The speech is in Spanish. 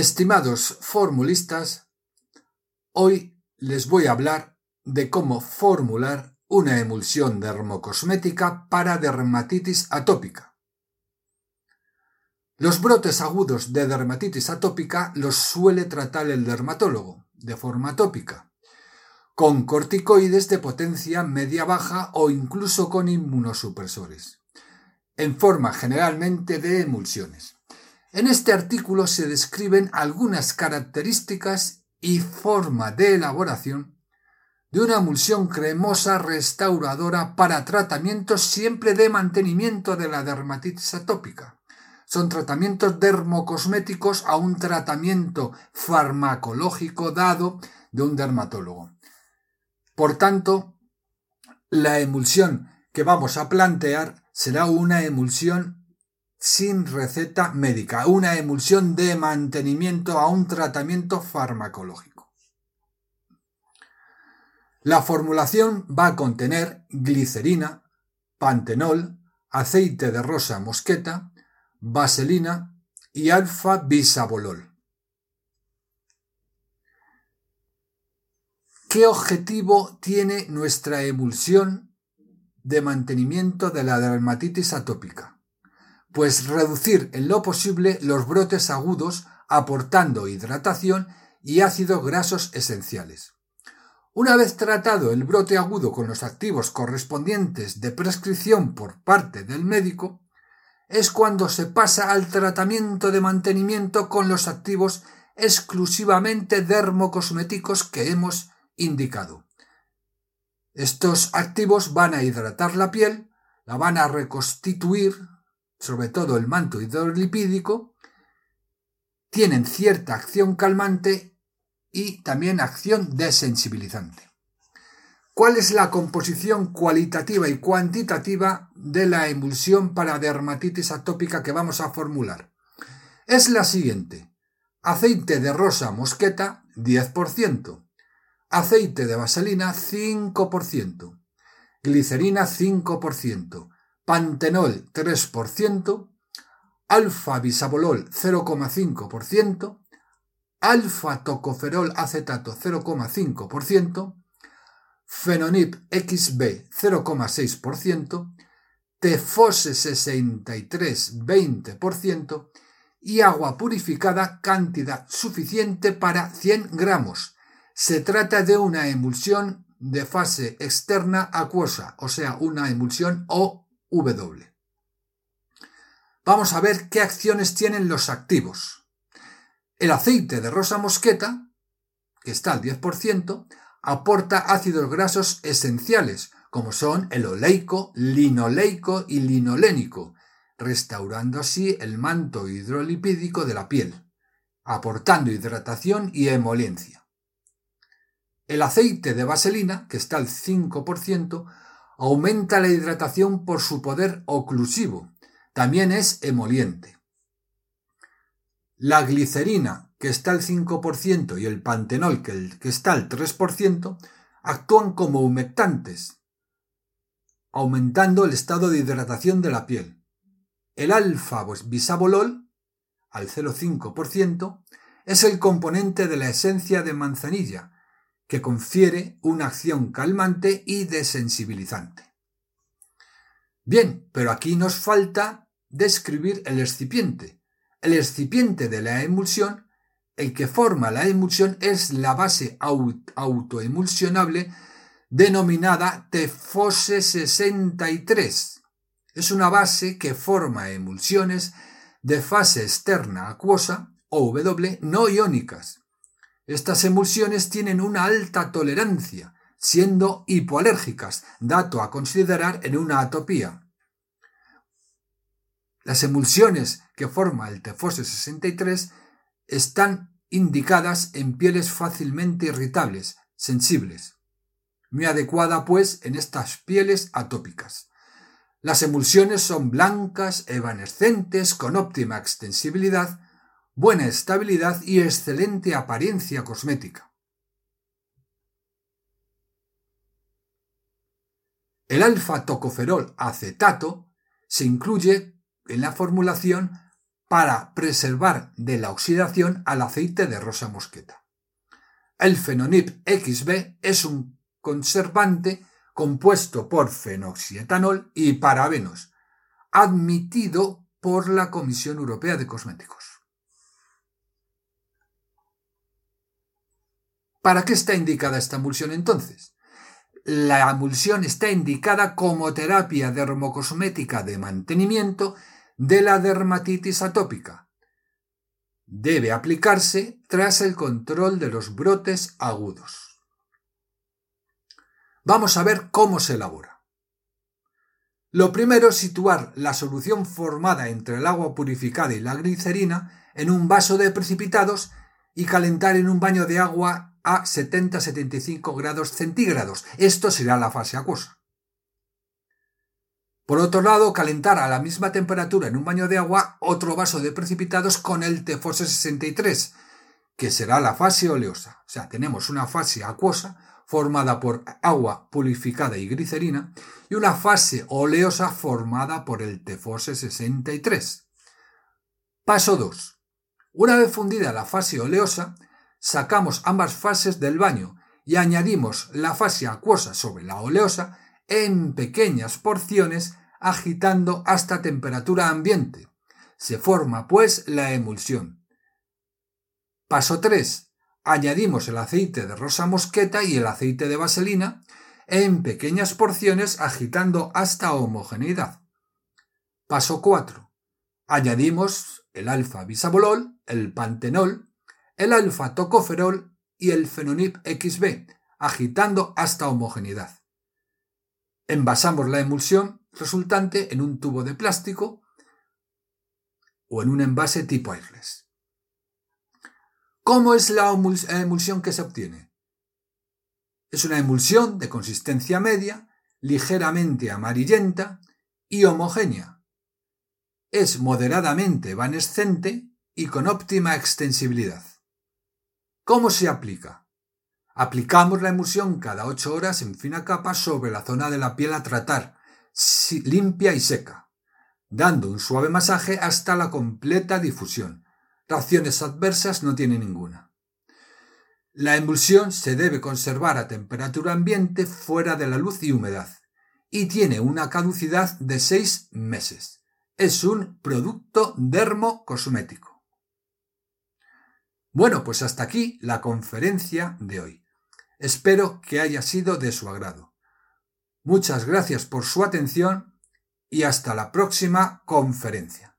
Estimados formulistas, hoy les voy a hablar de cómo formular una emulsión dermocosmética para dermatitis atópica. Los brotes agudos de dermatitis atópica los suele tratar el dermatólogo de forma tópica, con corticoides de potencia media-baja o incluso con inmunosupresores, en forma generalmente de emulsiones. En este artículo se describen algunas características y forma de elaboración de una emulsión cremosa restauradora para tratamientos siempre de mantenimiento de la dermatitis atópica. Son tratamientos dermocosméticos a un tratamiento farmacológico dado de un dermatólogo. Por tanto, la emulsión que vamos a plantear será una emulsión sin receta médica, una emulsión de mantenimiento a un tratamiento farmacológico. La formulación va a contener glicerina, pantenol, aceite de rosa mosqueta, vaselina y alfa bisabolol. ¿Qué objetivo tiene nuestra emulsión de mantenimiento de la dermatitis atópica? Pues reducir en lo posible los brotes agudos aportando hidratación y ácidos grasos esenciales. Una vez tratado el brote agudo con los activos correspondientes de prescripción por parte del médico, es cuando se pasa al tratamiento de mantenimiento con los activos exclusivamente dermocosméticos que hemos indicado. Estos activos van a hidratar la piel, la van a reconstituir, sobre todo el manto hidrolipídico, tienen cierta acción calmante y también acción desensibilizante. ¿Cuál es la composición cualitativa y cuantitativa de la emulsión para dermatitis atópica que vamos a formular? Es la siguiente. Aceite de rosa mosqueta 10%, aceite de vaselina 5%, glicerina 5%, pantenol 3%, alfa bisabolol 0,5%, alfa tocoferol acetato 0,5%, fenonip XB 0,6%, tefose 63 20% y agua purificada cantidad suficiente para 100 gramos. Se trata de una emulsión de fase externa acuosa, o sea, una emulsión O W. Vamos a ver qué acciones tienen los activos. El aceite de rosa mosqueta, que está al 10%, aporta ácidos grasos esenciales, como son el oleico, linoleico y linolénico, restaurando así el manto hidrolipídico de la piel, aportando hidratación y emoliencia. El aceite de vaselina, que está al 5%, aumenta la hidratación por su poder oclusivo. También es emoliente. La glicerina, que está al 5%, y el pantenol, que, está al 3%, actúan como humectantes, aumentando el estado de hidratación de la piel. El alfa bisabolol, al 0,5%, es el componente de la esencia de manzanilla, que confiere una acción calmante y desensibilizante. Bien, pero aquí nos falta describir el excipiente. El excipiente de la emulsión, el que forma la emulsión, es la base autoemulsionable denominada Tefose 63. Es una base que forma emulsiones de fase externa acuosa o W no iónicas estas emulsiones tienen una alta tolerancia, siendo hipoalérgicas, dato a considerar en una atopía. Las emulsiones que forma el Tefose 63 están indicadas en pieles fácilmente irritables, sensibles. Muy adecuada, pues, en estas pieles atópicas. Las emulsiones son blancas, evanescentes, con óptima extensibilidad, buena estabilidad y excelente apariencia cosmética. El alfa-tocoferol acetato se incluye en la formulación para preservar de la oxidación al aceite de rosa mosqueta. El fenonip XB es un conservante compuesto por fenoxietanol y parabenos, admitido por la Comisión Europea de Cosméticos. ¿Para qué está indicada esta emulsión entonces? La emulsión está indicada como terapia dermocosmética de mantenimiento de la dermatitis atópica. Debe aplicarse tras el control de los brotes agudos. Vamos a ver cómo se elabora. Lo primero es situar la solución formada entre el agua purificada y la glicerina en un vaso de precipitados y calentar en un baño de agua a 70-75 grados centígrados. Esto será la fase acuosa. Por otro lado, calentar a la misma temperatura en un baño de agua otro vaso de precipitados con el Tefose 63, que será la fase oleosa. O sea, tenemos una fase acuosa formada por agua purificada y glicerina y una fase oleosa formada por el Tefose 63. Paso 2. Una vez fundida la fase oleosa, sacamos ambas fases del baño y añadimos la fase acuosa sobre la oleosa en pequeñas porciones agitando hasta temperatura ambiente. Se forma, pues, la emulsión. Paso 3. Añadimos el aceite de rosa mosqueta y el aceite de vaselina en pequeñas porciones agitando hasta homogeneidad. Paso 4. Añadimos el alfa bisabolol, el pantenol, el alfa tocoferol y el fenonip XB, agitando hasta homogeneidad. Envasamos la emulsión resultante en un tubo de plástico o en un envase tipo airless. ¿Cómo es la emulsión que se obtiene? Es una emulsión de consistencia media, ligeramente amarillenta y homogénea. Es moderadamente evanescente y con óptima extensibilidad. ¿Cómo se aplica? Aplicamos la emulsión cada 8 horas en fina capa sobre la zona de la piel a tratar, limpia y seca, dando un suave masaje hasta la completa difusión. Reacciones adversas no tiene ninguna. La emulsión se debe conservar a temperatura ambiente fuera de la luz y humedad, y tiene una caducidad de 6 meses. Es un producto dermocosmético. Bueno, pues hasta aquí la conferencia de hoy. Espero que haya sido de su agrado. Muchas gracias por su atención y hasta la próxima conferencia.